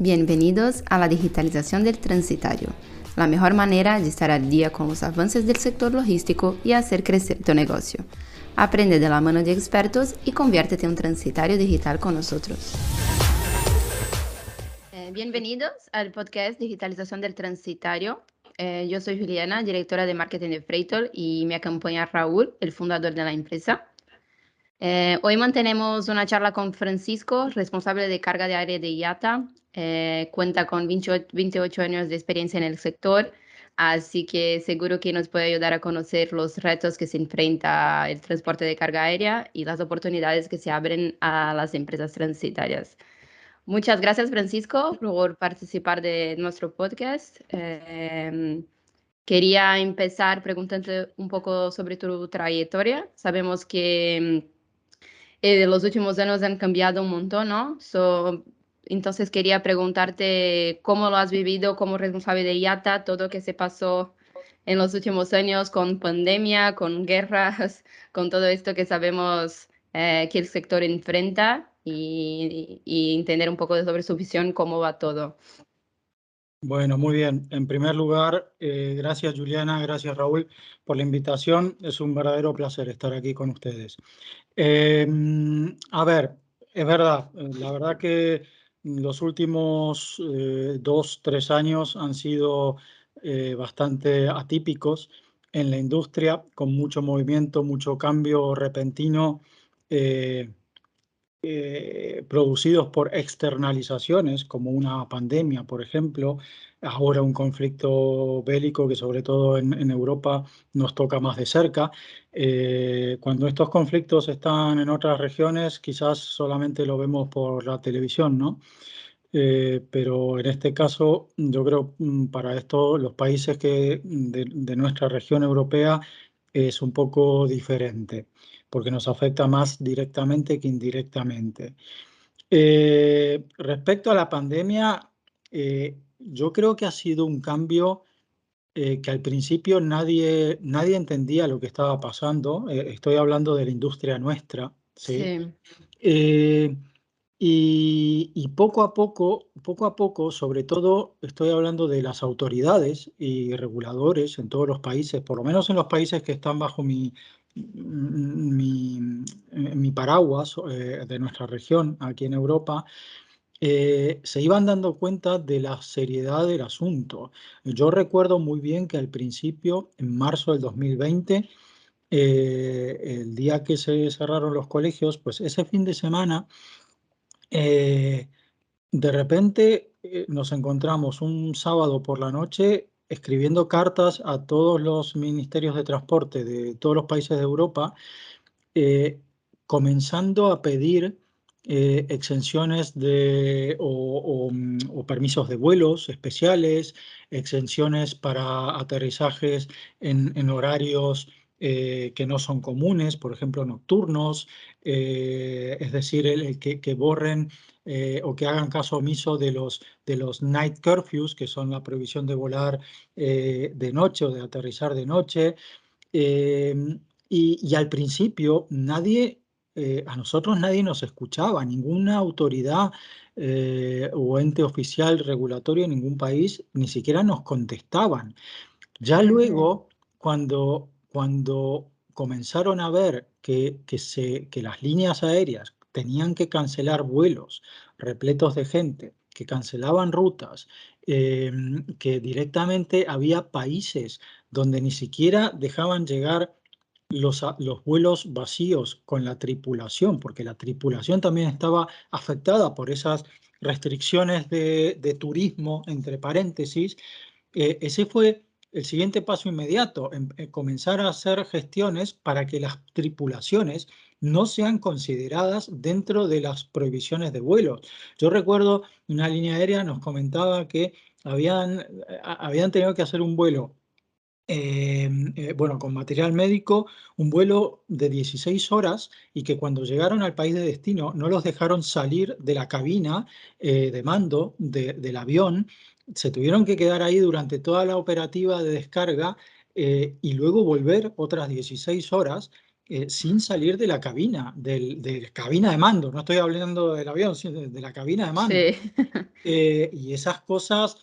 Bienvenidos a la digitalización del transitario, la mejor manera de estar al día con los avances del sector logístico y hacer crecer tu negocio. Aprende de la mano de expertos y conviértete en un transitario digital con nosotros. Eh, bienvenidos al podcast Digitalización del Transitario. Eh, yo soy Juliana, directora de marketing de Freightor y me acompaña Raúl, el fundador de la empresa. Eh, hoy mantenemos una charla con Francisco, responsable de carga de aire de IATA. Eh, cuenta con 28, años de experiencia en el sector, así que seguro que nos puede ayudar a conocer los retos que se enfrenta el transporte de carga aérea y las oportunidades que se abren a las empresas transitarias. Muchas gracias, Francisco, por participar de nuestro podcast. Eh, quería empezar preguntando un poco sobre tu trayectoria. Sabemos que eh, los últimos años han cambiado un montón, ¿no? entonces quería preguntarte cómo lo has vivido como responsable de IATA, todo lo que se pasó en los últimos años con pandemia, con guerras, con todo esto que sabemos eh, que el sector enfrenta y, entender un poco sobre su visión, cómo va todo. Bueno, muy bien. En primer lugar, eh, gracias Juliana, gracias Raúl por la invitación. Es un verdadero placer estar aquí con ustedes. Em, a ver, es verdad, eh, la verdad que los últimos eh, dos, tres años han sido eh, bastante atípicos en la industria, con mucho movimiento, mucho cambio repentino, producidos por externalizaciones, como una pandemia, por ejemplo, ahora un conflicto bélico que sobre todo en, Europa nos toca más de cerca. Eh, cuando estos conflictos están en otras regiones, quizás solamente lo vemos por la televisión, ¿no? Eh, pero en este caso, yo creo mm, para esto los países que de, nuestra región europea es un poco diferente, porque nos afecta más directamente que indirectamente. Eh, respecto a la pandemia, yo creo que ha sido un cambio eh, que al principio nadie, nadie entendía lo que estaba pasando. Eh, estoy hablando de la industria nuestra. ¿sí? Eh, y, poco a poco, poco a poco, sobre todo estoy hablando de las autoridades y reguladores en todos los países, por lo menos en los países que están bajo mi, mi, mi paraguas de nuestra región aquí en Europa, eh, se iban dando cuenta de la seriedad del asunto. Yo recuerdo muy bien que al principio, en marzo del 2020, eh, el día que se cerraron los colegios, pues ese fin de semana, eh, de repente nos encontramos un sábado por la noche escribiendo cartas a todos los ministerios de transporte de todos los países de Europa, comenzando a pedir eh, exenciones de, o, permisos de vuelos especiales, exenciones para aterrizajes en, horarios eh, que no son comunes, por ejemplo, nocturnos, eh, es decir, el, que, borren o que hagan caso omiso de los, de los night curfews, que son la prohibición de volar de noche o de aterrizar de noche. y, al principio nadie eh, a nosotros nadie nos escuchaba, ninguna autoridad eh, o ente oficial regulatorio en ningún país ni siquiera nos contestaban. Ya luego, cuando, cuando comenzaron a ver que, que, se, que las líneas aéreas tenían que cancelar vuelos repletos de gente, que cancelaban rutas, em, que directamente había países donde ni siquiera dejaban llegar los, los, vuelos vacíos con la tripulación, porque la tripulación también estaba afectada por esas restricciones de, turismo, entre paréntesis, eh, ese fue el siguiente paso inmediato, en, eh, comenzar a hacer gestiones para que las tripulaciones no sean consideradas dentro de las prohibiciones de vuelo. Yo recuerdo una línea aérea nos comentaba que habían, eh, tenido que hacer un vuelo Em, eh, bueno, con material médico, un vuelo de 16 horas y que cuando llegaron al país de destino no los dejaron salir de la cabina de mando del avión, se tuvieron que quedar ahí durante toda la operativa de descarga eh, y luego volver otras 16 horas eh, sin salir de la cabina, del, de la cabina de mando. No estoy hablando del avión, sino de, la cabina de mando. Eh, y esas cosas,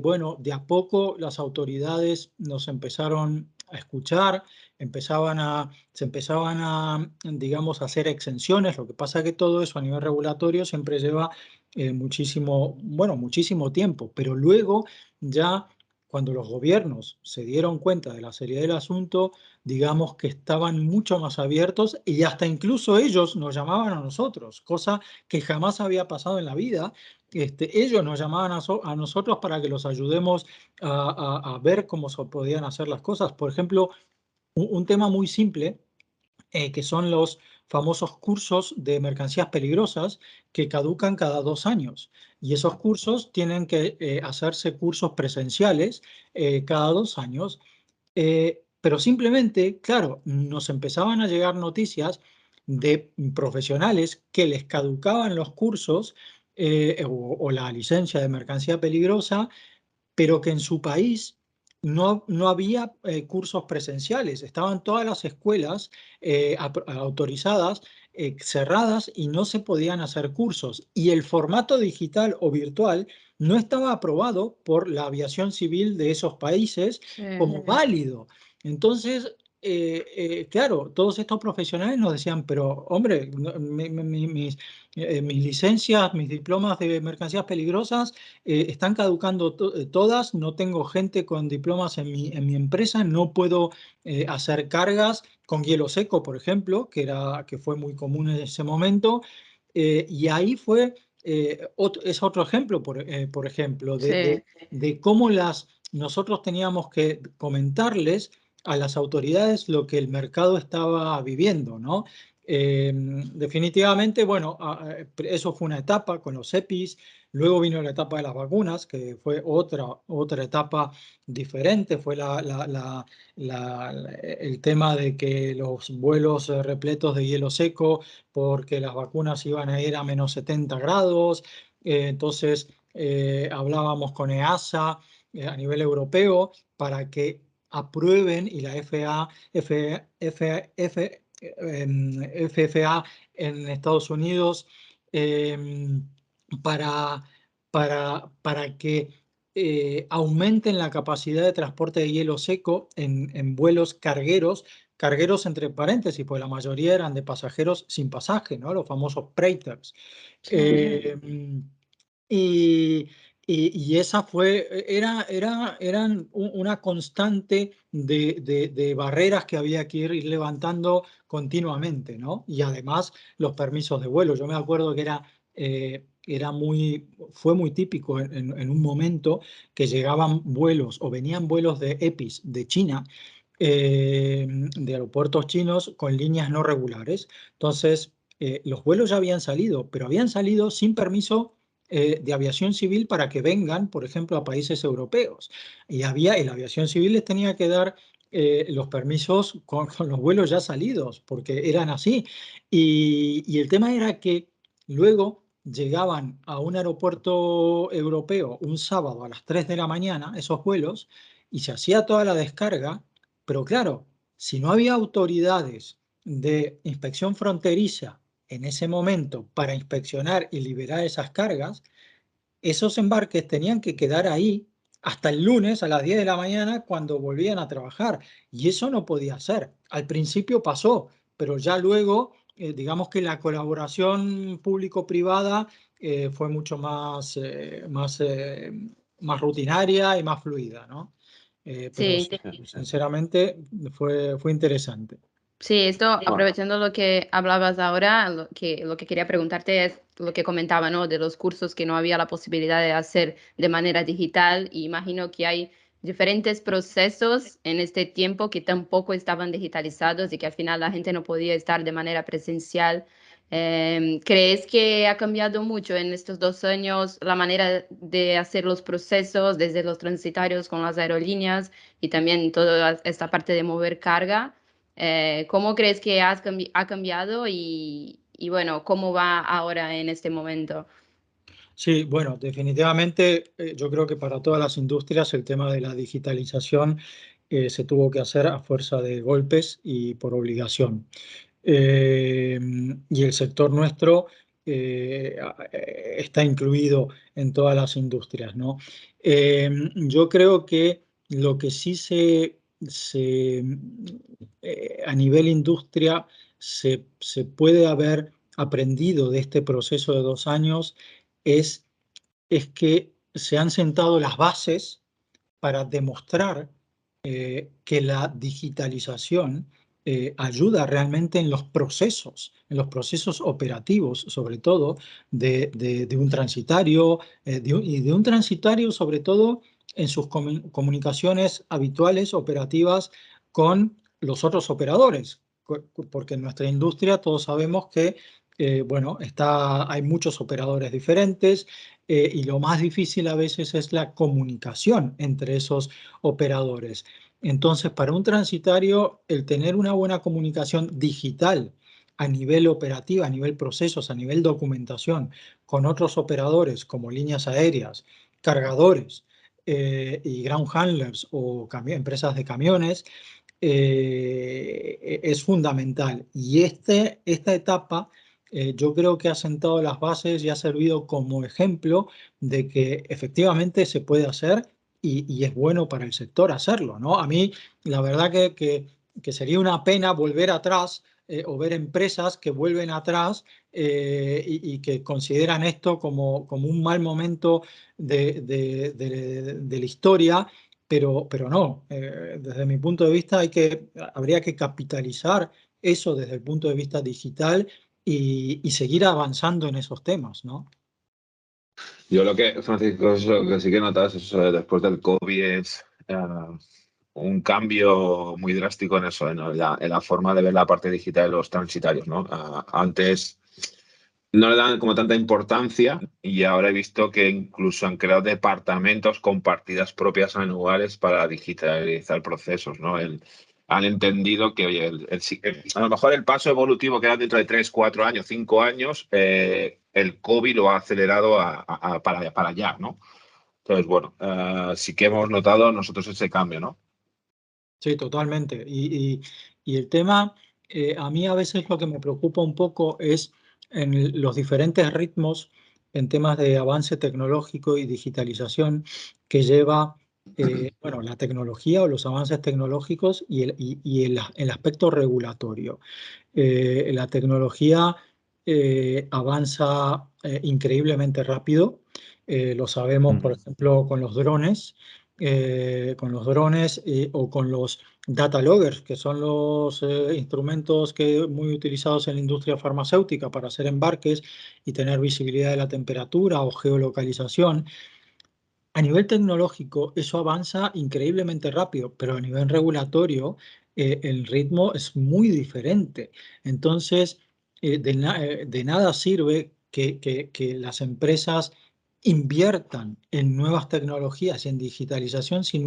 bueno, de a poco las autoridades nos empezaron a escuchar, empezaban a, se empezaban a, digamos, a hacer exenciones. Lo que pasa es que todo eso a nivel regulatorio siempre lleva muchísimo, bueno, muchísimo tiempo, pero luego ya cuando los gobiernos se dieron cuenta de la seriedad del asunto, digamos que estaban mucho más abiertos y hasta incluso ellos nos llamaban a nosotros, cosa que jamás había pasado en la vida. Este, ellos nos llamaban a, nosotros para que los ayudemos a, ver cómo se podían hacer las cosas. Por ejemplo, un, tema muy simple, eh, que son los famosos cursos de mercancías peligrosas que caducan cada dos años. Y esos cursos tienen que eh, hacerse cursos presenciales eh, cada dos años. Eh, pero simplemente, claro, nos empezaban a llegar noticias de profesionales que les caducaban los cursos o, la licencia de mercancía peligrosa, pero que en su país no, no había cursos presenciales, estaban todas las escuelas autorizadas eh, cerradas y no se podían hacer cursos. Y el formato digital o virtual no estaba aprobado por la aviación civil de esos países como válido. Entonces, eh, eh, claro, todos estos profesionales nos decían, pero hombre, mis, eh, mis, licencias, mis diplomas de mercancías peligrosas están caducando todas, no tengo gente con diplomas en mi, en mi empresa, no puedo hacer cargas con hielo seco, por ejemplo, que, era, que fue muy común en ese momento. y ahí fue, es otro ejemplo, por, por ejemplo, de, de cómo las, nosotros teníamos que comentarles a las autoridades lo que el mercado estaba viviendo, ¿no? Eh, definitivamente, bueno, eso fue una etapa con los EPIs, luego vino la etapa de las vacunas, que fue otra, otra etapa diferente, fue el tema de que los vuelos repletos de hielo seco, porque las vacunas iban a ir a menos 70 grados, eh, entonces eh, hablábamos con EASA a nivel europeo para que aprueben y la FA, FFA en Estados Unidos em, para, para, para que eh, aumenten la capacidad de transporte de hielo seco en, vuelos cargueros, cargueros entre paréntesis, pues la mayoría eran de pasajeros sin pasaje, ¿no? los famosos freighters. Em, y, y, esa fue, e, era, era, eran una constante de, de, barreras que había que ir levantando continuamente, ¿no? Y además los permisos de vuelo. Yo me acuerdo que era, eh, era muy, fue muy típico en, un momento que llegaban vuelos o venían vuelos de EPIs de China, eh, de aeropuertos chinos con líneas no regulares. Entonces, eh, los vuelos ya habían salido, pero habían salido sin permiso eh, de aviación civil para que vengan, por ejemplo, a países europeos. Y había, la aviación civil les tenía que dar eh, los permisos con, los vuelos ya salidos, porque eran así. Y, el tema era que luego llegaban a un aeropuerto europeo un sábado a las 3 de la mañana, esos vuelos, y se hacía toda la descarga, pero claro, si no había autoridades de inspección fronteriza en ese momento para inspeccionar y liberar esas cargas, esos embarques tenían que quedar ahí hasta el lunes a las 10 de la mañana cuando volvían a trabajar. Y eso no podía ser. Al principio pasó, pero ya luego, eh, digamos que la colaboración público-privada eh, fue mucho más, eh, más, más rutinaria y más fluida, ¿no? sí, sinceramente fue, fue interesante. Sí, esto, aprovechando lo que hablabas ahora, lo que, lo que quería preguntarte es lo que comentaba, ¿no? De los cursos que no había la posibilidad de hacer de manera digital. Y imagino que hay diferentes procesos en este tiempo que tampoco estaban digitalizados y que al final la gente no podía estar de manera presencial. Em, ¿Crees que ha cambiado mucho en estos dos años la manera de hacer los procesos desde los transitarios con las aerolíneas y también toda esta parte de mover carga? Eh, ¿Cómo crees que ha cambiado y, bueno, cómo va ahora en este momento? Sí, bueno, definitivamente eh, yo creo que para todas las industrias el tema de la digitalización eh, se tuvo que hacer a fuerza de golpes y por obligación. Y el sector nuestro está incluido en todas las industrias. ¿no? yo creo que lo que sí se, se a nivel industria se, se puede haber aprendido de este proceso de dos años es, es que se han sentado las bases para demostrar eh, que la digitalización eh, ayuda realmente en los procesos, en los procesos operativos, sobre todo de, un transitario, eh, y de un transitario sobre todo en sus comunicaciones habituales, operativas, con los otros operadores, porque en nuestra industria todos sabemos que eh, bueno, está, hay muchos operadores diferentes eh, y lo más difícil a veces es la comunicación entre esos operadores. Entonces, para un transitario, el tener una buena comunicación digital a nivel operativo, a nivel procesos, a nivel documentación, con otros operadores como líneas aéreas, cargadores eh, y ground handlers o empresas de camiones, es fundamental. Y este, esta etapa eh, yo creo que ha sentado las bases y ha servido como ejemplo de que efectivamente se puede hacer y, es bueno para el sector hacerlo. ¿no? A mí, la verdad que, que, sería una pena volver atrás eh, o ver empresas que vuelven atrás eh, y, que consideran esto como, como un mal momento de, de, la historia. Pero, pero no, desde mi punto de vista hay que, habría que capitalizar eso desde el punto de vista digital y, seguir avanzando en esos temas, ¿no? Yo lo que, Francisco, lo que sí que notas es eh, después del COVID es eh, un cambio muy drástico en eso, en la, forma de ver la parte digital de los transitarios, ¿no? Ah, antes no le dan como tanta importancia y ahora he visto que incluso han creado departamentos con partidas propias anuales para digitalizar procesos, ¿no? El, han entendido que, oye, a lo mejor el paso evolutivo que era dentro de 3, 4 años, 5 años, eh, el COVID lo ha acelerado para, para allá, ¿no? Entonces, bueno, eh, sí que hemos notado nosotros ese cambio, ¿no? Sí, totalmente. Y, el tema, eh, a mí a veces lo que me preocupa un poco es en los diferentes ritmos en temas de avance tecnológico y digitalización que lleva eh, bueno, la tecnología o los avances tecnológicos y el, y, el, el aspecto regulatorio. Eh, la tecnología eh, avanza increíblemente rápido. lo sabemos, por ejemplo, con los drones, con los drones o con los data loggers, que son los instrumentos que muy utilizados en la industria farmacéutica para hacer embarques y tener visibilidad de la temperatura o geolocalización. A nivel tecnológico, eso avanza increíblemente rápido, pero a nivel regulatorio, eh, el ritmo es muy diferente. Entonces, eh, eh, de, nada sirve que, las empresas inviertan en nuevas tecnologías y en digitalización si,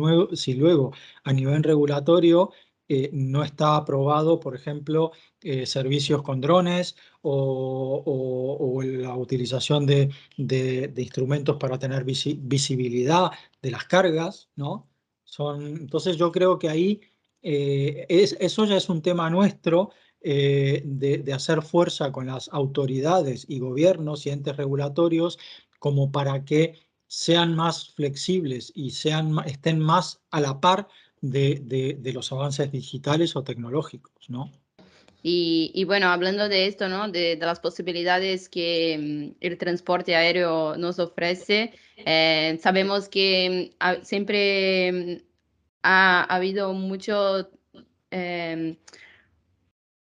luego a nivel regulatorio eh, no está aprobado, por ejemplo, eh, servicios con drones o, la utilización de, instrumentos para tener visibilidad de las cargas, ¿no? Son, entonces yo creo que ahí eh, es, eso ya es un tema nuestro de, hacer fuerza con las autoridades y gobiernos y entes regulatorios como para que sean más flexibles y sean, estén más a la par de, de, los avances digitales o tecnológicos, ¿no? Y, bueno, hablando de esto, ¿no? De, de las posibilidades que mm, el transporte aéreo nos ofrece, eh, sabemos que mm, siempre mm, ha, habido mucho... Em,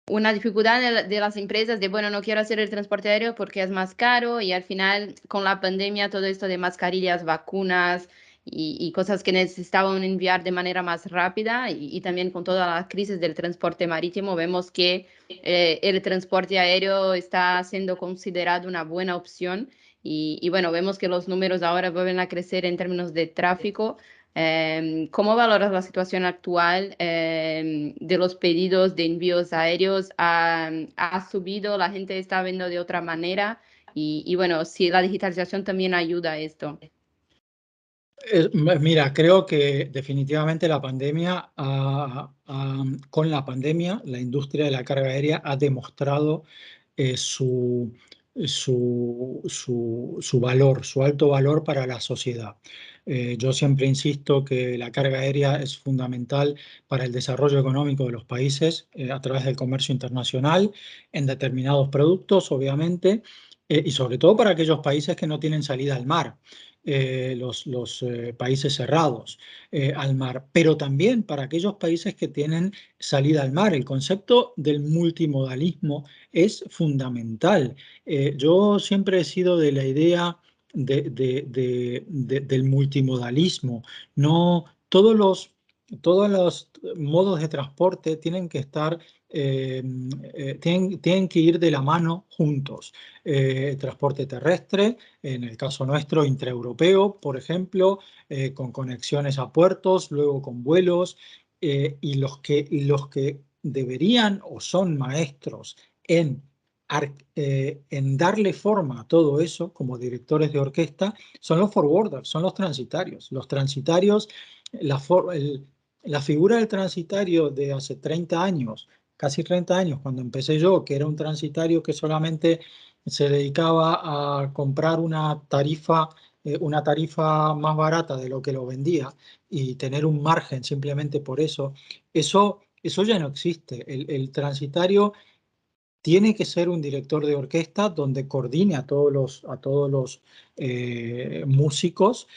una dificultad de, las empresas de, bueno, no quiero hacer el transporte aéreo porque es más caro y al final con la pandemia todo esto de mascarillas, vacunas, y, cosas que necesitaban enviar de manera más rápida y, también con toda la crisis del transporte marítimo vemos que eh, el transporte aéreo está siendo considerado una buena opción y, bueno, vemos que los números ahora vuelven a crecer en términos de tráfico. Em, ¿Cómo valoras la situación actual em, de los pedidos de envíos aéreos? ¿Ha, ¿Ha, subido? ¿La gente está viendo de otra manera? Y, bueno, si la digitalización también ayuda a esto. mira, creo que definitivamente la pandemia, con la pandemia, la industria de la carga aérea ha demostrado eh, su, su, valor, su alto valor para la sociedad. Eh, yo siempre insisto que la carga aérea es fundamental para el desarrollo económico de los países eh, a través del comercio internacional en determinados productos, obviamente, y sobre todo para aquellos países que no tienen salida al mar. Eh, los, eh, países cerrados eh, al mar, pero también para aquellos países que tienen salida al mar. El concepto del multimodalismo es fundamental. yo siempre he sido de la idea de, del multimodalismo. No todos los, todos los modos de transporte tienen que estar Em, eh, tienen, tienen, que ir de la mano juntos. Eh, transporte terrestre, en el caso nuestro, intraeuropeo, por ejemplo, eh, con conexiones a puertos, luego con vuelos, y los que, los que deberían o son maestros en, en darle forma a todo eso, como directores de orquesta, son los forwarders, son los transitarios. Los transitarios, la, la figura del transitario de hace 30 años casi 30 años, cuando empecé yo, que era un transitario que solamente se dedicaba a comprar una tarifa, eh, una tarifa más barata de lo que lo vendía y tener un margen simplemente por eso, eso, eso ya no existe. El, transitario tiene que ser un director de orquesta donde coordine a todos los, a todos los eh, músicos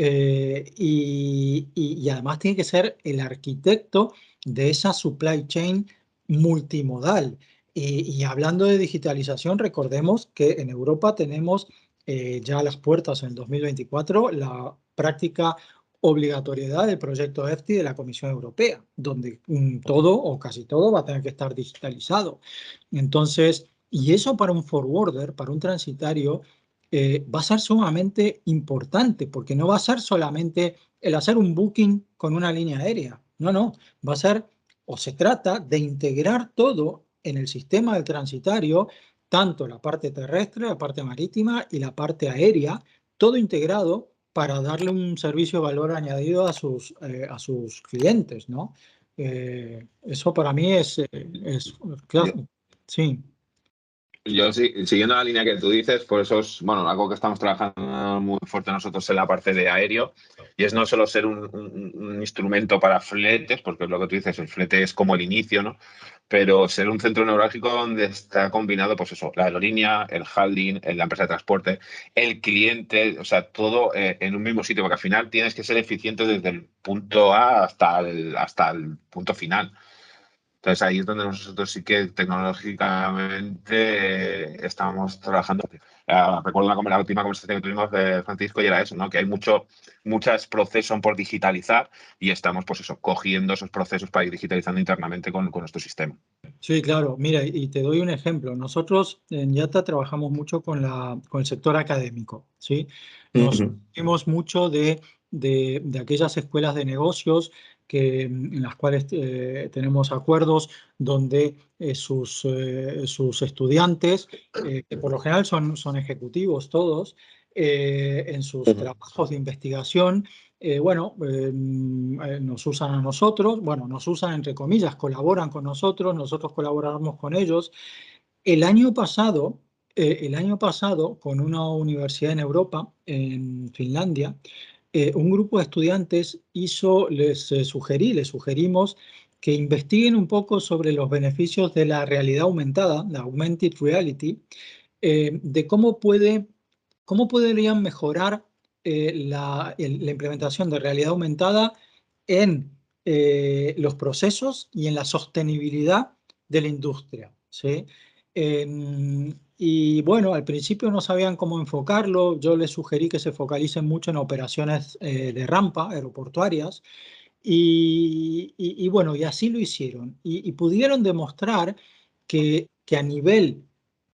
eh, y, y, además tiene que ser el arquitecto de esa supply chain multimodal. Y, hablando de digitalización, recordemos que en Europa tenemos eh, ya las puertas en 2024 la práctica obligatoriedad del proyecto EFTI de la Comisión Europea, donde mm, todo o casi todo va a tener que estar digitalizado. Entonces, y eso para un forwarder, para un transitario, eh, va a ser sumamente importante, porque no va a ser solamente el hacer un booking con una línea aérea, no, no, va a ser o se trata de integrar todo en el sistema del transitario, tanto la parte terrestre, la parte marítima y la parte aérea, todo integrado para darle un servicio de valor añadido a sus, eh, a sus clientes, ¿no? Eh, eso para mí es, es claro, sí. Yo siguiendo la línea que tú dices, por eso es bueno, algo que estamos trabajando muy fuerte nosotros en la parte de aéreo, y es no solo ser un, instrumento para fletes, porque es lo que tú dices, el flete es como el inicio, ¿no? Pero ser un centro neurálgico donde está combinado, pues eso, la aerolínea, el holding, la empresa de transporte, el cliente, o sea, todo eh, en un mismo sitio, porque al final tienes que ser eficiente desde el punto A hasta el, hasta el punto final. Entonces ahí es donde nosotros sí que tecnológicamente eh, estamos trabajando. Uh, recuerdo la, la, última conversación que tuvimos de Francisco y era eso, ¿no? Que hay mucho, muchos procesos por digitalizar y estamos, pues eso, cogiendo esos procesos para ir digitalizando internamente con, con nuestro sistema. Sí, claro. Mira, y te doy un ejemplo. Nosotros en Yata trabajamos mucho con, la, con el sector académico, ¿sí? Nos uh mucho de, de, de, aquellas escuelas de negocios que, en las cuales eh, tenemos acuerdos donde eh, sus, eh, sus, estudiantes, que por lo general son, son ejecutivos todos, en sus trabajos de investigación, bueno, nos usan a nosotros, bueno, nos usan entre comillas, colaboran con nosotros, nosotros colaboramos con ellos. El año pasado, el año pasado, con una universidad en Europa, en Finlandia, eh, un grupo de estudiantes hizo, les eh, sugerí, les sugerimos que investiguen un poco sobre los beneficios de la realidad aumentada, la augmented reality, eh, de cómo, puede, cómo podrían mejorar la, la, implementación de realidad aumentada en los procesos y en la sostenibilidad de la industria. ¿sí? Y bueno, al principio no sabían cómo enfocarlo. Yo les sugerí que se focalicen mucho en operaciones eh, de rampa aeroportuarias. Y, bueno, y así lo hicieron. Y, pudieron demostrar que, que a nivel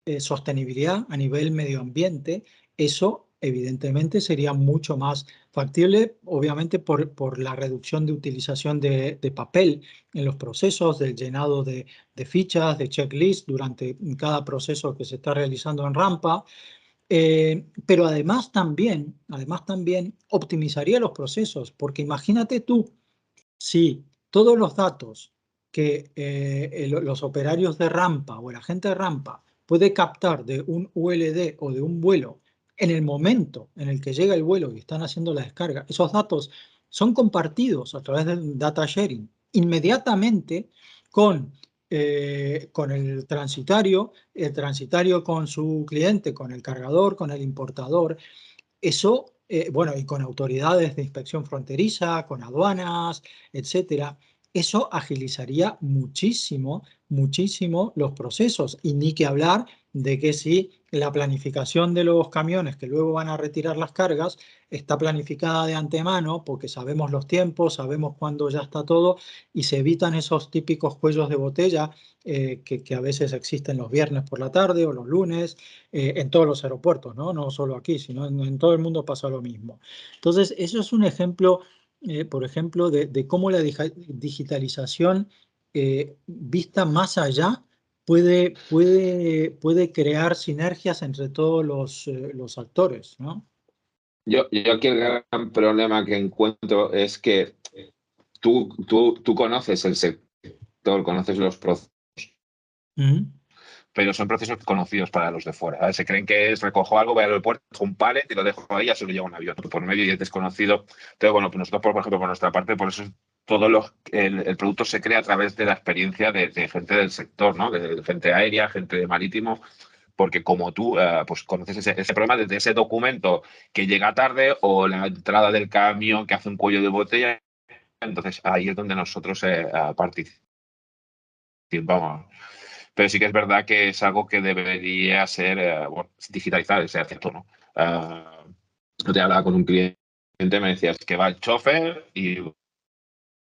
eh, sostenibilidad, a nivel medio ambiente, eso evidentemente sería mucho más factible, obviamente por, por la reducción de utilización de, papel en los procesos, del llenado de, fichas, de checklist durante cada proceso que se está realizando en rampa. Eh, pero además también, además también optimizaría los procesos, porque imagínate tú si todos los datos que eh, los operarios de rampa o el agente de rampa puede captar de un ULD o de un vuelo en el momento en el que llega el vuelo y están haciendo la descarga, esos datos son compartidos a través del data sharing inmediatamente con, eh, con el transitario, el transitario con su cliente, con el cargador, con el importador. Eso, eh, bueno, y con autoridades de inspección fronteriza, con aduanas, etcétera. Eso agilizaría muchísimo, muchísimo los procesos. Y ni que hablar de que si la planificación de los camiones que luego van a retirar las cargas está planificada de antemano porque sabemos los tiempos, sabemos cuándo ya está todo y se evitan esos típicos cuellos de botella eh, que, a veces existen los viernes por la tarde o los lunes eh, en todos los aeropuertos, ¿no? no solo aquí, sino en, todo el mundo pasa lo mismo. Entonces, eso es un ejemplo eh, por ejemplo, de, cómo la digitalización vista más allá puede, puede, puede crear sinergias entre todos los, eh, los actores. ¿no? Yo, yo aquí el gran problema que encuentro es que tú, tú, tú conoces el sector, conoces los procesos pero son procesos conocidos para los de fuera. Se creen que es recojo algo, voy al aeropuerto, un pallet y lo dejo ahí, ya se lo lleva un avión por medio y es desconocido. Entonces, bueno, pues nosotros, por ejemplo, por nuestra parte, por eso todo el, producto se crea a través de la experiencia de, gente del sector, ¿no? De, gente aérea, gente de marítimo, porque como tú eh, pues conoces ese, problema desde ese documento que llega tarde o la entrada del camión que hace un cuello de botella, entonces ahí es donde nosotros eh, participamos. Pero sí que es verdad que es algo que debería ser eh, digitalizado, ese cierto, ¿no? Uh, te hablaba con un cliente, me decías que va el chofer y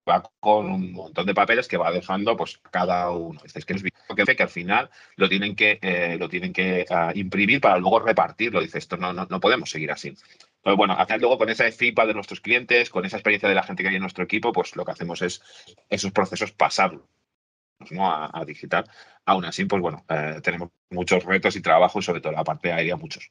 va con un montón de papeles que va dejando pues cada uno. Es que es que al final lo tienen que, eh, lo tienen que ah, imprimir para luego repartirlo. Dice, esto no, no, no podemos seguir así. Entonces, bueno, al luego con esa feedback de nuestros clientes, con esa experiencia de la gente que hay en nuestro equipo, pues lo que hacemos es esos procesos pasarlos a, digital. Aún así, pues bueno, eh, tenemos muchos retos y trabajos, sobre todo la parte aérea, muchos.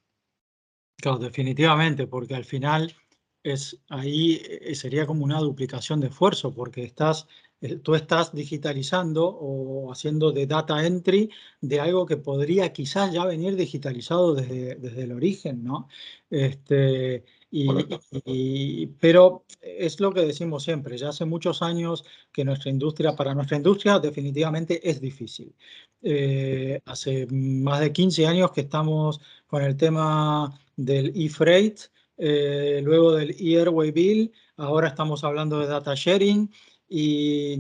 Claro, definitivamente, porque al final es ahí eh, sería como una duplicación de esfuerzo, porque estás, eh, tú estás digitalizando o haciendo de data entry de algo que podría quizás ya venir digitalizado desde, desde el origen, ¿no? Este, y, pero es lo que decimos siempre, ya hace muchos años que nuestra industria, para nuestra industria definitivamente es difícil. Eh, hace más de 15 años que estamos con el tema del e-freight, eh, luego del e-airway bill, ahora estamos hablando de data sharing y,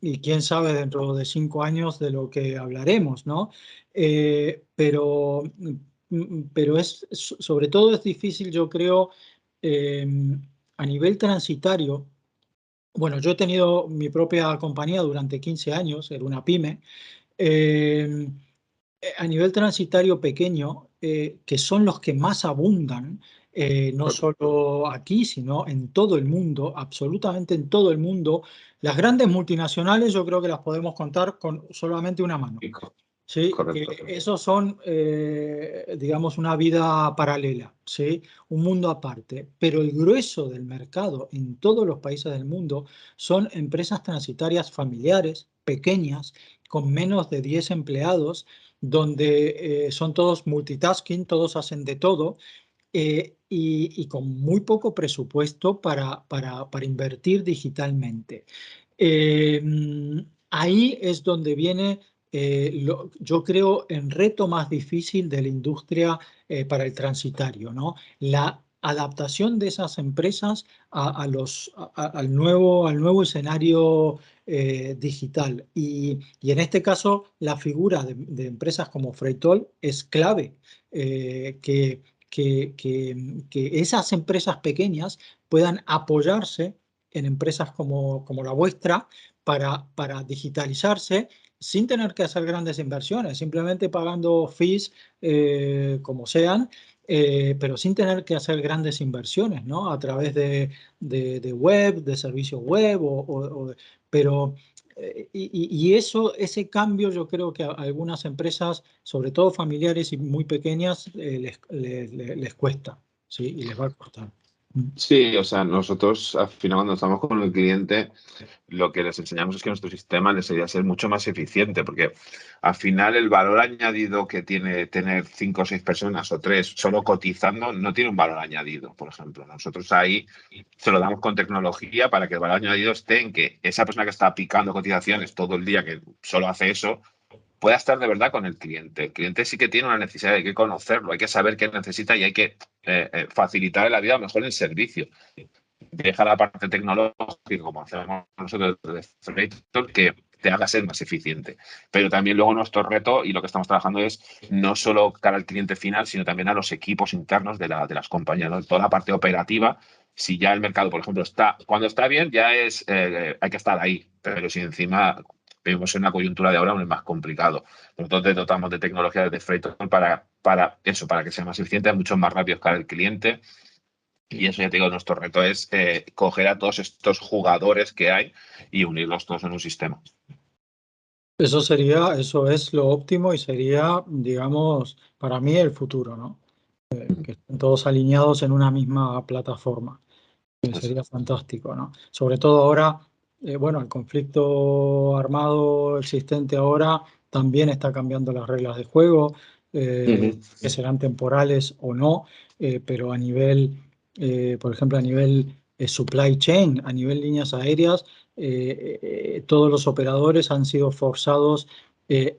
y, quién sabe dentro de cinco años de lo que hablaremos, ¿no? Eh, pero pero es, sobre todo es difícil, yo creo, Em, a nivel transitario, bueno, yo he tenido mi propia compañía durante 15 años, era una pyme. Em, eh, a nivel transitario pequeño, eh, que son los que más abundan, eh, no solo aquí, sino en todo el mundo, absolutamente en todo el mundo. Las grandes multinacionales yo creo que las podemos contar con solamente una mano. Sí, esos son, eh, digamos, una vida paralela, ¿sí? un mundo aparte. Pero el grueso del mercado en todos los países del mundo son empresas transitarias familiares, pequeñas, con menos de 10 empleados, donde eh, son todos multitasking, todos hacen de todo eh, y, con muy poco presupuesto para, para, para invertir digitalmente. ahí es donde viene eh, yo creo, el reto más difícil de la industria eh, para el transitario, ¿no? La adaptación de esas empresas a, los, al, nuevo, al nuevo escenario eh, digital. Y, en este caso, la figura de, empresas como Freitol es clave, que, que, que, esas empresas pequeñas puedan apoyarse en empresas como, como la vuestra para, para digitalizarse sin tener que hacer grandes inversiones, simplemente pagando fees eh, como sean, eh, pero sin tener que hacer grandes inversiones, ¿no? A través de, web, de servicios web, o, pero y, eso, ese cambio yo creo que a algunas empresas, sobre todo familiares y muy pequeñas, les, les, cuesta, ¿sí? Y les va a costar. Sí, o sea, nosotros al final cuando estamos con el cliente, lo que les enseñamos es que nuestro sistema les debería ser mucho más eficiente, porque al final el valor añadido que tiene tener cinco o seis personas o tres solo cotizando no tiene un valor añadido, por ejemplo. Nosotros ahí se lo damos con tecnología para que el valor añadido esté en que esa persona que está picando cotizaciones todo el día, que solo hace eso, pueda estar de verdad con el cliente. El cliente sí que tiene una necesidad, hay que conocerlo, hay que saber qué necesita y hay que eh, eh, facilitar la vida mejor el servicio. Deja la parte tecnológica, como hacemos nosotros de que te haga ser más eficiente. Pero también luego nuestro reto y lo que estamos trabajando es no solo cara al cliente final, sino también a los equipos internos de, la, de las compañías. Toda la parte operativa, si ya el mercado, por ejemplo, está, cuando está bien, ya es, eh, hay que estar ahí. Pero si encima vemos en una coyuntura de ahora es más complicado. Entonces dotamos de tecnología de Freighton para, para eso, para que sea más eficiente, mucho más rápido para el cliente. Y eso ya te digo, nuestro reto es eh, coger a todos estos jugadores que hay y unirlos todos en un sistema. Eso sería, eso es lo óptimo y sería, digamos, para mí el futuro, ¿no? Eh, que estén todos alineados en una misma plataforma. sería fantástico, ¿no? Sobre todo ahora eh, bueno, el conflicto armado existente ahora también está cambiando las reglas de juego, eh, que serán temporales o no, eh, pero a nivel, por ejemplo, a nivel supply chain, a nivel líneas aéreas, todos los operadores han sido forzados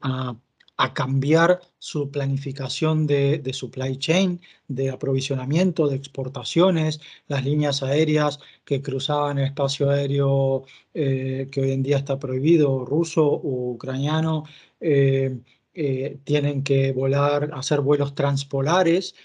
a a cambiar su planificación de, supply chain, de aprovisionamiento, de exportaciones, las líneas aéreas que cruzaban el espacio aéreo eh, que hoy en día está prohibido, ruso o ucraniano, eh, eh, tienen que volar, hacer vuelos transpolares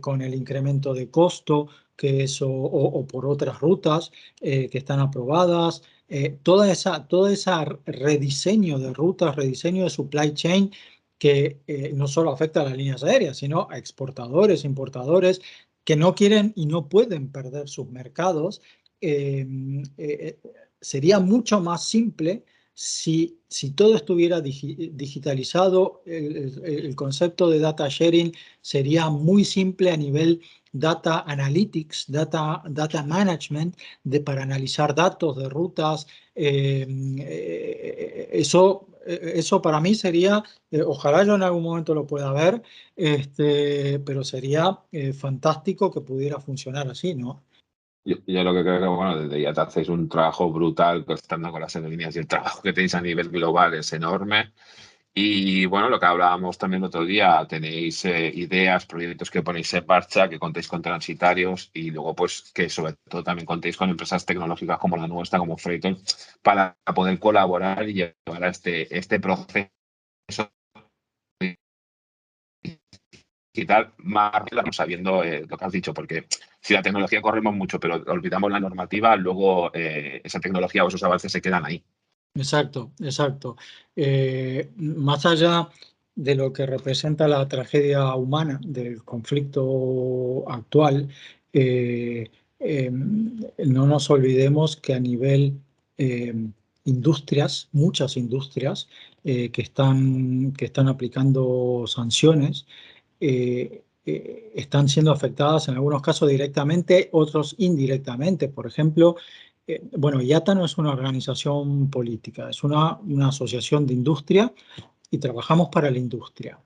con el incremento de costo que eso, o, por otras rutas que están aprobadas, eh, toda esa, todo ese rediseño de rutas, rediseño de supply chain que eh, no solo afecta a las líneas aéreas, sino a exportadores, importadores que no quieren y no pueden perder sus mercados, em, eh, sería mucho más simple si, si todo estuviera digitalizado, el, el, concepto de data sharing sería muy simple a nivel data analytics, data, data management, de, para analizar datos de rutas. Eh, eh, eso, eh, eso para mí sería, ojalá yo en algún momento lo pueda ver, este, pero sería fantástico que pudiera funcionar así, ¿no? Yo, lo que creo que, bueno, desde ya te hacéis un trabajo brutal estando con las aerolíneas y el trabajo que tenéis a nivel global es enorme. Y bueno, lo que hablábamos también el otro día, tenéis eh, ideas, proyectos que ponéis en marcha, que contéis con transitarios y luego pues que sobre todo también contéis con empresas tecnológicas como la nuestra, como Freighton, para poder colaborar y llevar a este, este proceso tal más rápido, sabiendo eh, lo que has dicho, porque si la tecnología corremos mucho, pero olvidamos la normativa, luego eh, esa tecnología o esos avances se quedan ahí. Exacto, exacto. Eh, más allá de lo que representa la tragedia humana del conflicto actual, eh, em, no nos olvidemos que a nivel em, industrias, muchas industrias eh, que, están, que están aplicando sanciones, están siendo afectadas en algunos casos directamente, otros indirectamente. Por ejemplo, eh, bueno, IATA no es una organización política, es una, asociación de industria y trabajamos para la industria.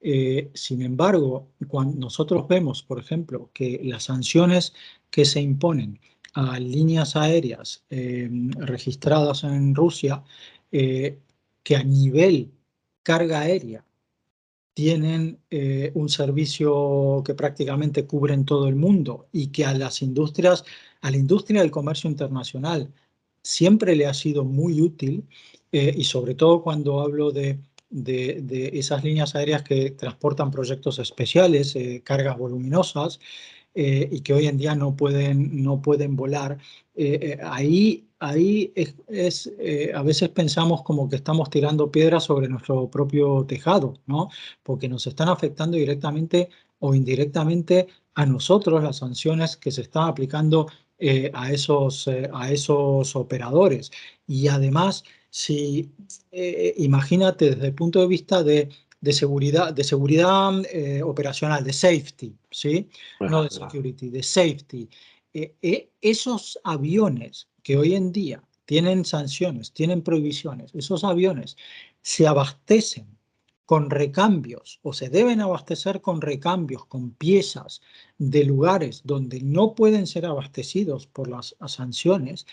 Eh, sin embargo, cuando nosotros vemos, por ejemplo, que las sanciones que se imponen a líneas aéreas eh, registradas en Rusia, que a nivel carga aérea tienen un servicio que prácticamente cubre en todo el mundo y que a las industrias a la industria del comercio internacional siempre le ha sido muy útil eh, y sobre todo cuando hablo de, de, esas líneas aéreas que transportan proyectos especiales, eh, cargas voluminosas eh, y que hoy en día no pueden, no pueden volar. ahí ahí es, a veces pensamos como que estamos tirando piedras sobre nuestro propio tejado, ¿no? Porque nos están afectando directamente o indirectamente a nosotros las sanciones que se están aplicando eh, a, esos, eh, a esos operadores. Y además, si imagínate desde el punto de vista de, seguridad, de seguridad operacional, de safety, ¿sí? No de security, de safety. esos aviones que hoy en día tienen sanciones, tienen prohibiciones, esos aviones se abastecen con recambios o se deben abastecer con recambios, con piezas de lugares donde no pueden ser abastecidos por las sanciones,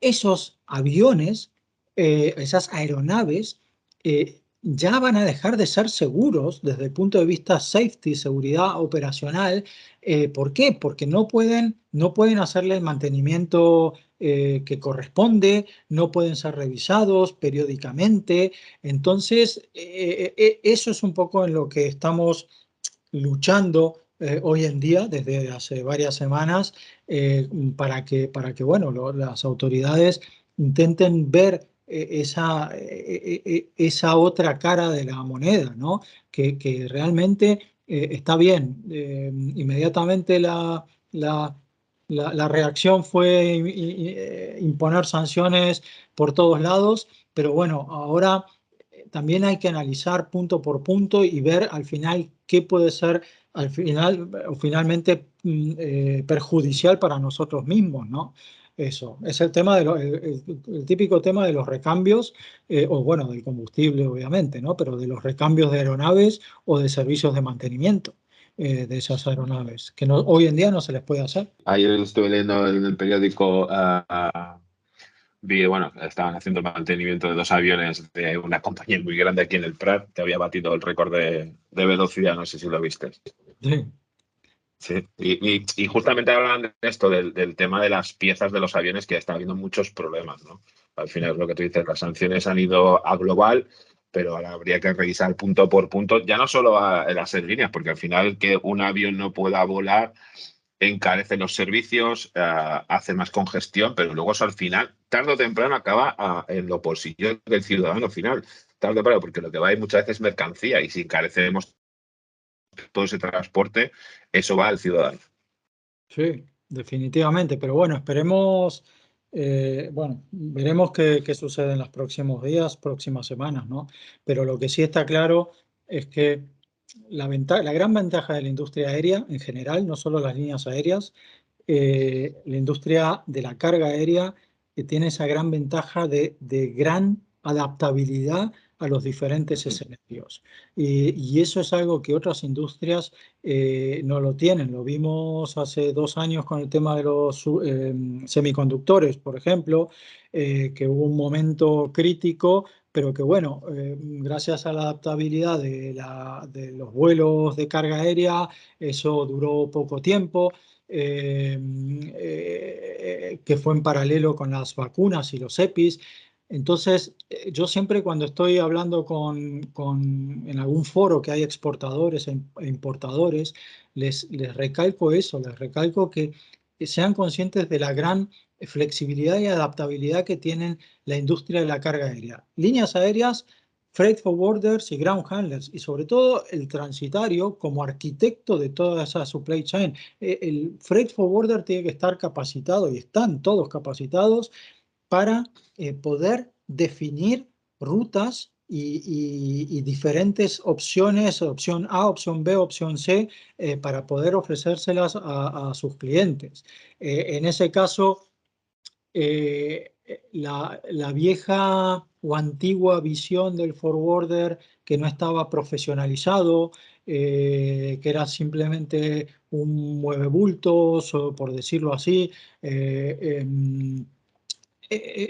esos aviones, eh, esas aeronaves, eh, ya van a dejar de ser seguros desde el punto de vista safety, seguridad operacional. Eh, ¿Por qué? Porque no pueden, no pueden hacerle el mantenimiento eh, que corresponde, no pueden ser revisados periódicamente. Entonces, eh, eso es un poco en lo que estamos luchando hoy en día, desde hace varias semanas, para, que, para que bueno, las autoridades intenten ver esa, esa otra cara de la moneda, ¿no? que, que realmente eh, está bien. Eh, inmediatamente la, la, la, reacción fue eh, imponer sanciones por todos lados, pero bueno, ahora también hay que analizar punto por punto y ver al final qué puede ser al final o finalmente mm, perjudicial para nosotros mismos, ¿no? Eso, es el tema de el, típico tema de los recambios, eh, o bueno, del combustible obviamente, ¿no? Pero de los recambios de aeronaves o de servicios de mantenimiento. Eh, de esas aeronaves, que no, hoy en día no se les puede hacer. Ayer estuve leyendo en el periódico, uh, vi, bueno, estaban haciendo el mantenimiento de dos aviones de una compañía muy grande aquí en el Prat, que había batido el récord de, de velocidad, no sé si lo viste. Sí. Sí, y, justamente hablan de esto, del, tema de las piezas de los aviones, que está habiendo muchos problemas, ¿no? Al final es lo que tú dices, las sanciones han ido a global, pero ahora habría que revisar punto por punto, ya no solo a, las aerolíneas, porque al final que un avión no pueda volar encarece los servicios, eh, hace más congestión, pero luego eso al final, tarde o temprano, acaba en lo bolsillos del ciudadano final. Tarde o temprano, porque lo que va a muchas veces es mercancía y si encarecemos todo ese transporte, eso va al ciudadano. Sí, definitivamente, pero bueno, esperemos, eh, bueno, veremos qué, sucede en los próximos días, próximas semanas, ¿no? Pero lo que sí está claro es que la, gran ventaja de la industria aérea en general, no solo las líneas aéreas, eh, la industria de la carga aérea que tiene esa gran ventaja de gran adaptabilidad a los diferentes escenarios. Y, eso es algo que otras industrias eh, no lo tienen. Lo vimos hace dos años con el tema de los eh, semiconductores, por ejemplo, eh, que hubo un momento crítico, pero que bueno, gracias a la adaptabilidad de, la, de, los vuelos de carga aérea, eso duró poco tiempo. que fue en paralelo con las vacunas y los EPIs. Entonces, eh, yo siempre cuando estoy hablando con, en algún foro que hay exportadores e, e importadores, les, les recalco eso, les recalco que, sean conscientes de la gran flexibilidad y adaptabilidad que tienen la industria de la carga aérea. Líneas aéreas, freight forwarders y ground handlers, y sobre todo el transitario como arquitecto de toda esa supply chain. Eh, el freight forwarder tiene que estar capacitado y están todos capacitados para eh, poder definir rutas y, diferentes opciones, opción A, opción B, opción C, eh, para poder ofrecérselas a, sus clientes. Eh, en ese caso, la, vieja o antigua visión del forwarder que no estaba profesionalizado, que era simplemente un mueve bultos, por decirlo así, em,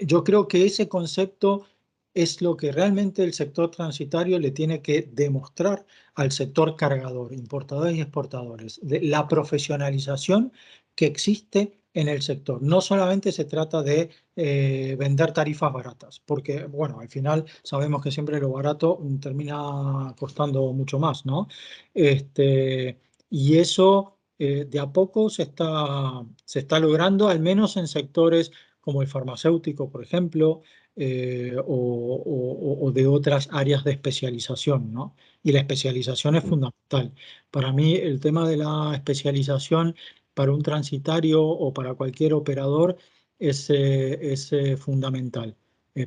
yo creo que ese concepto es lo que realmente el sector transitario le tiene que demostrar al sector cargador, importadores y exportadores, de la profesionalización que existe en el sector. No solamente se trata de eh, vender tarifas baratas, porque, bueno, al final sabemos que siempre lo barato termina costando mucho más, ¿no? Este, y eso de a poco se está, se está logrando, al menos en sectores como el farmacéutico, por ejemplo, eh, o, de otras áreas de especialización, ¿no? Y la especialización es fundamental. Para mí, el tema de la especialización para un transitario o para cualquier operador es, eh, es eh, fundamental.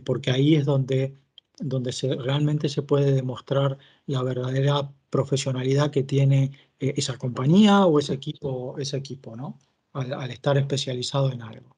porque ahí es donde, donde se, realmente se puede demostrar la verdadera profesionalidad que tiene esa compañía o ese equipo, ese equipo ¿no? al, estar especializado en algo.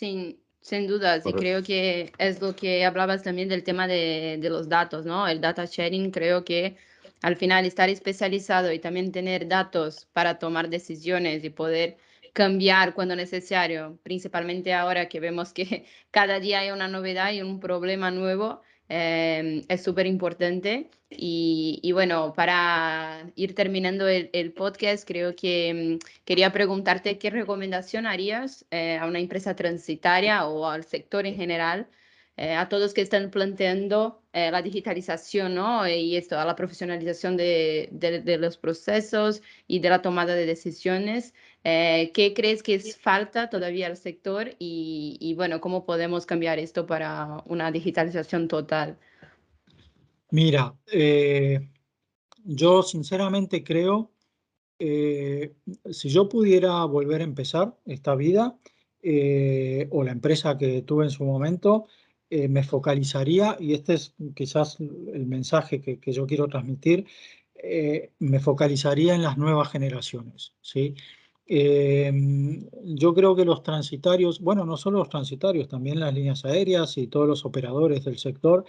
Sin, sin duda, sí, creo que es lo que hablabas también del tema de, de los datos, ¿no? El data sharing, creo que al final estar especializado y también tener datos para tomar decisiones y poder cambiar cuando necesario, principalmente ahora que vemos que cada día hay una novedad y un problema nuevo, eh, es súper importante. Y, y, bueno, para ir terminando el, podcast, creo que um, quería preguntarte qué recomendación harías eh, a una empresa transitaria o al sector en general eh, a todos que están planteando eh, la digitalización ¿no? y esto, a la profesionalización de, los procesos y de la tomada de decisiones. Eh, ¿Qué crees que es falta todavía al sector y, bueno, cómo podemos cambiar esto para una digitalización total? Mira, yo sinceramente creo, si yo pudiera volver a empezar esta vida, o la empresa que tuve en su momento, eh, me focalizaría, y este es quizás el mensaje que, yo quiero transmitir, eh, me focalizaría en las nuevas generaciones. ¿sí? Eh, yo creo que los transitarios, bueno, no solo los transitarios, también las líneas aéreas y todos los operadores del sector,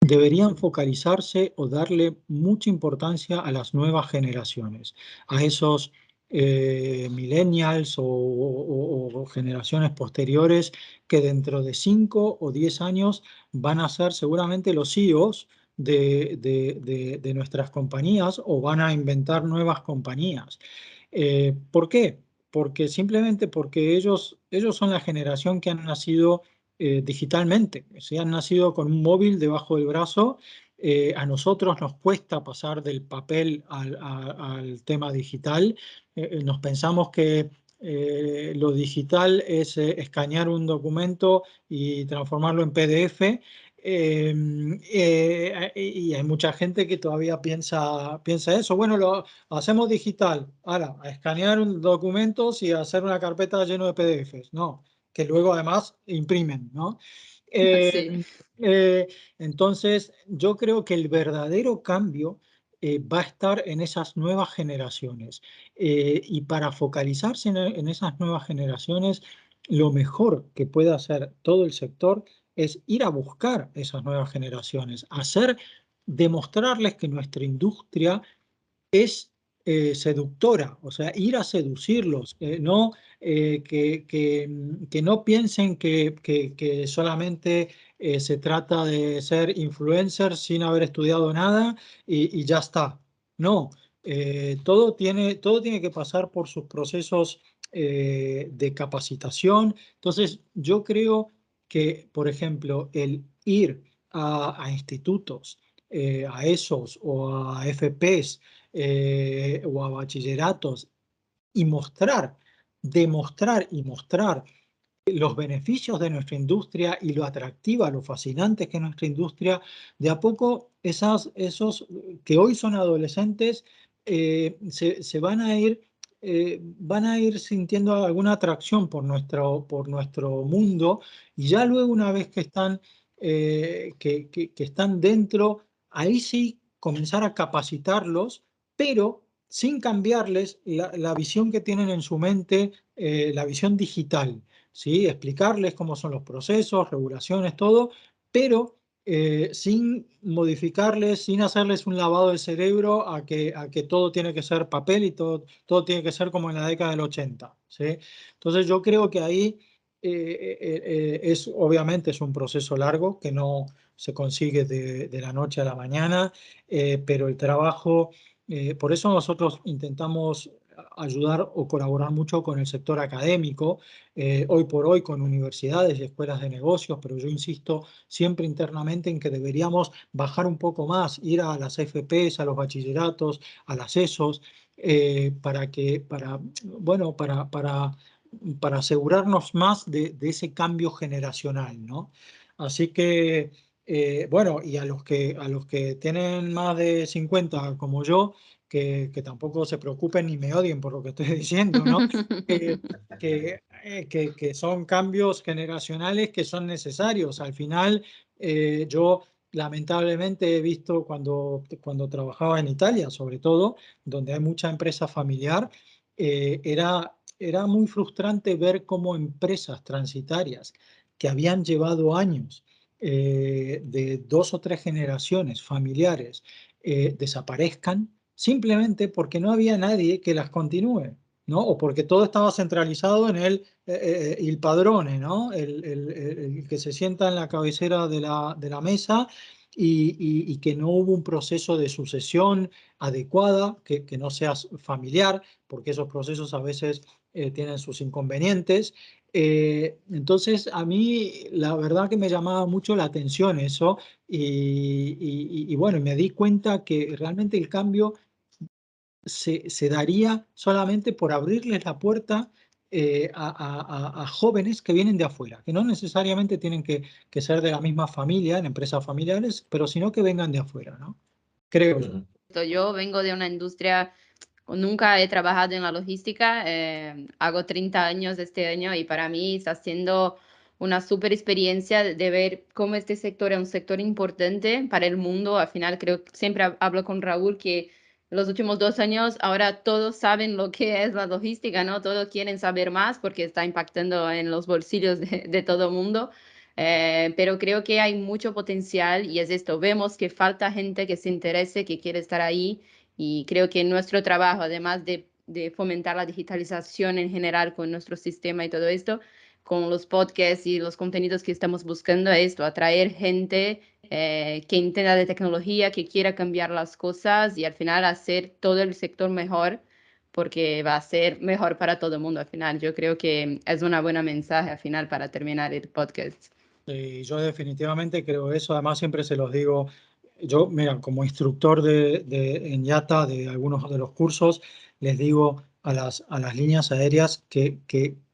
deberían focalizarse o darle mucha importancia a las nuevas generaciones, a esos eh, millennials o, generaciones posteriores que dentro de 5 o 10 años van a ser seguramente los CEOs de, nuestras compañías o van a inventar nuevas compañías. Eh, ¿Por qué? Porque simplemente porque ellos, ellos son la generación que han nacido eh, digitalmente, se han nacido con un móvil debajo del brazo eh, a nosotros nos cuesta pasar del papel al, tema digital. Eh, eh, nos pensamos que lo digital es escanear un documento y transformarlo en PDF. Em, y hay mucha gente que todavía piensa, eso. Bueno, lo hacemos digital. Ahora, a escanear un documento y hacer una carpeta llena de PDFs. No, que luego además imprimen, ¿no? Eh, eh, entonces, yo creo que el verdadero cambio eh, va a estar en esas nuevas generaciones. y para focalizarse en, esas nuevas generaciones, lo mejor que puede hacer todo el sector es ir a buscar esas nuevas generaciones, hacer, demostrarles que nuestra industria es seductora, o sea, ir a seducirlos, no eh, que, mm, que, no piensen que, que solamente eh, se trata de ser influencer sin haber estudiado nada y, ya está. No, eh, todo, tiene, todo tiene que pasar por sus procesos de capacitación. Entonces, yo creo que, por ejemplo, el ir a, a institutos, a esos o a FPs o a bachilleratos y mostrar demostrar y mostrar los beneficios de nuestra industria y lo atractiva, lo fascinante que es nuestra industria, de a poco esos que hoy son adolescentes eh, se, van a ir eh, van a ir sintiendo alguna atracción por nuestro, por nuestro mundo y ya luego una vez que están, eh, que, están dentro, ahí sí comenzar a capacitarlos, pero sin cambiarles la, visión que tienen en su mente, eh, la visión digital, ¿sí? explicarles cómo son los procesos, regulaciones, todo, pero eh, sin modificarles, sin hacerles un lavado de cerebro a que, a que todo tiene que ser papel y todo, todo tiene que ser como en la década del 80. ¿sí? Entonces yo creo que ahí eh, es obviamente es un proceso largo que no se consigue de, de la noche a la mañana, pero el trabajo eh, por eso nosotros intentamos ayudar o colaborar mucho con el sector académico, eh, hoy por hoy con universidades y escuelas de negocios, pero yo insisto siempre internamente en que deberíamos bajar un poco más, ir a las FPs, a los bachilleratos, a las ESOs, eh, para que, para, bueno, para, para, para asegurarnos más de, de ese cambio generacional, ¿no? Así que eh, bueno, y a los, que, a los que tienen más de 50 como yo, que, tampoco se preocupen ni me odien por lo que estoy diciendo, ¿no? que, eh, que, que, son cambios generacionales que son necesarios. Al final, eh, yo lamentablemente he visto cuando, cuando trabajaba en Italia, sobre todo, donde hay mucha empresa familiar, eh, era, era muy frustrante ver cómo empresas transitarias que habían llevado años de dos o tres generaciones familiares desaparezcan simplemente porque no había nadie que las continúe, ¿no? O porque todo estaba centralizado en el, eh, eh, el padrone, ¿no? El, que se sienta en la cabecera de la, de la mesa y, que no hubo un proceso de sucesión adecuada, que, que, no sea familiar, porque esos procesos a veces eh, tienen sus inconvenientes. Entonces, a mí la verdad que me llamaba mucho la atención eso y, y bueno, me di cuenta que realmente el cambio se, daría solamente por abrirles la puerta eh, a, jóvenes que vienen de afuera, que no necesariamente tienen que, ser de la misma familia, en empresas familiares, pero sino que vengan de afuera, ¿no? Creo yo. Yo vengo de una industria, nunca he trabajado en la logística, eh, hago 30 años este año y para mí está siendo una super experiencia de ver cómo este sector es un sector importante para el mundo. Al final creo, siempre hablo con Raúl que los últimos dos años, ahora todos saben lo que es la logística, ¿no? Todos quieren saber más porque está impactando en los bolsillos de, todo el mundo. Eh, pero creo que hay mucho potencial y es esto, vemos que falta gente que se interese, que quiere estar ahí y creo que nuestro trabajo, además de, de fomentar la digitalización en general con nuestro sistema y todo esto, con los podcasts y los contenidos que estamos buscando, es esto, atraer gente eh, que entienda de tecnología, que quiera cambiar las cosas y al final hacer todo el sector mejor, porque va a ser mejor para todo el mundo al final. Yo creo que es una buena mensaje al final para terminar el podcast. Sí, yo definitivamente creo eso. Además, siempre se los digo. Yo, mira, como instructor de, en YATA de algunos de los cursos, les digo a las, a las líneas aéreas que,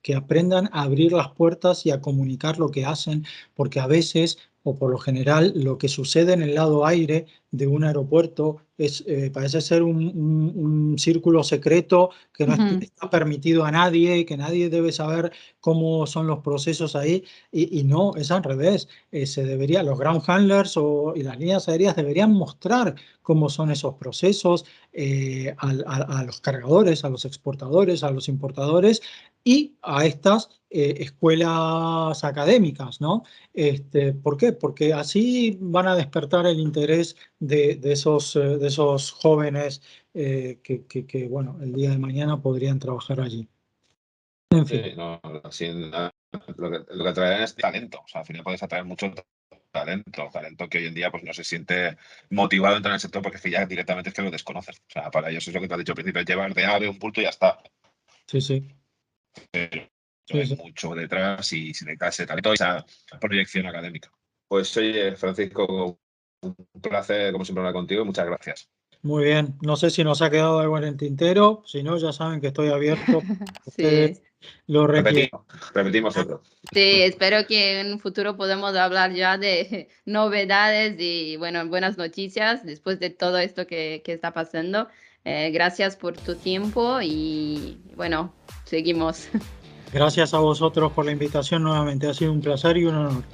que aprendan a abrir las puertas y a comunicar lo que hacen, porque a veces o por lo general lo que sucede en el lado aire de un aeropuerto es, eh, parece ser un, círculo secreto que no está permitido a nadie y que nadie debe saber cómo son los procesos ahí. Y, no, es al revés. Eh, se debería, los ground handlers o, y las líneas aéreas deberían mostrar cómo son esos procesos eh, a, los cargadores, a los exportadores, a los importadores y a estas escuelas académicas, ¿no? Este, ¿Por qué? Porque así van a despertar el interés de, esos, eh, de esos jóvenes eh, que, que, bueno, el día de mañana podrían trabajar allí. En fin. lo, que, lo que traerán es talento. O sea, al final puedes atraer mucho talento, talento que hoy en día pues no se siente motivado a entrar en el sector porque es que ya directamente es que lo desconoces. O sea, para ellos es lo que te has dicho al principio, llevar de ave un punto y ya está. Sí, sí. Pero hay mucho detrás y se necesita ese talento y esa proyección académica. Pues oye, Francisco, un placer, como siempre, hablar contigo. Muchas gracias. Muy bien. No sé si nos ha quedado algo en el tintero. Si no, ya saben que estoy abierto. sí. Lo repetimos, repetimos otro. Sí, espero que en un futuro podamos hablar ya de novedades y bueno, buenas noticias después de todo esto que, que está pasando. Eh, gracias por tu tiempo y bueno, seguimos. Gracias a vosotros por la invitación nuevamente. Ha sido un placer y un honor.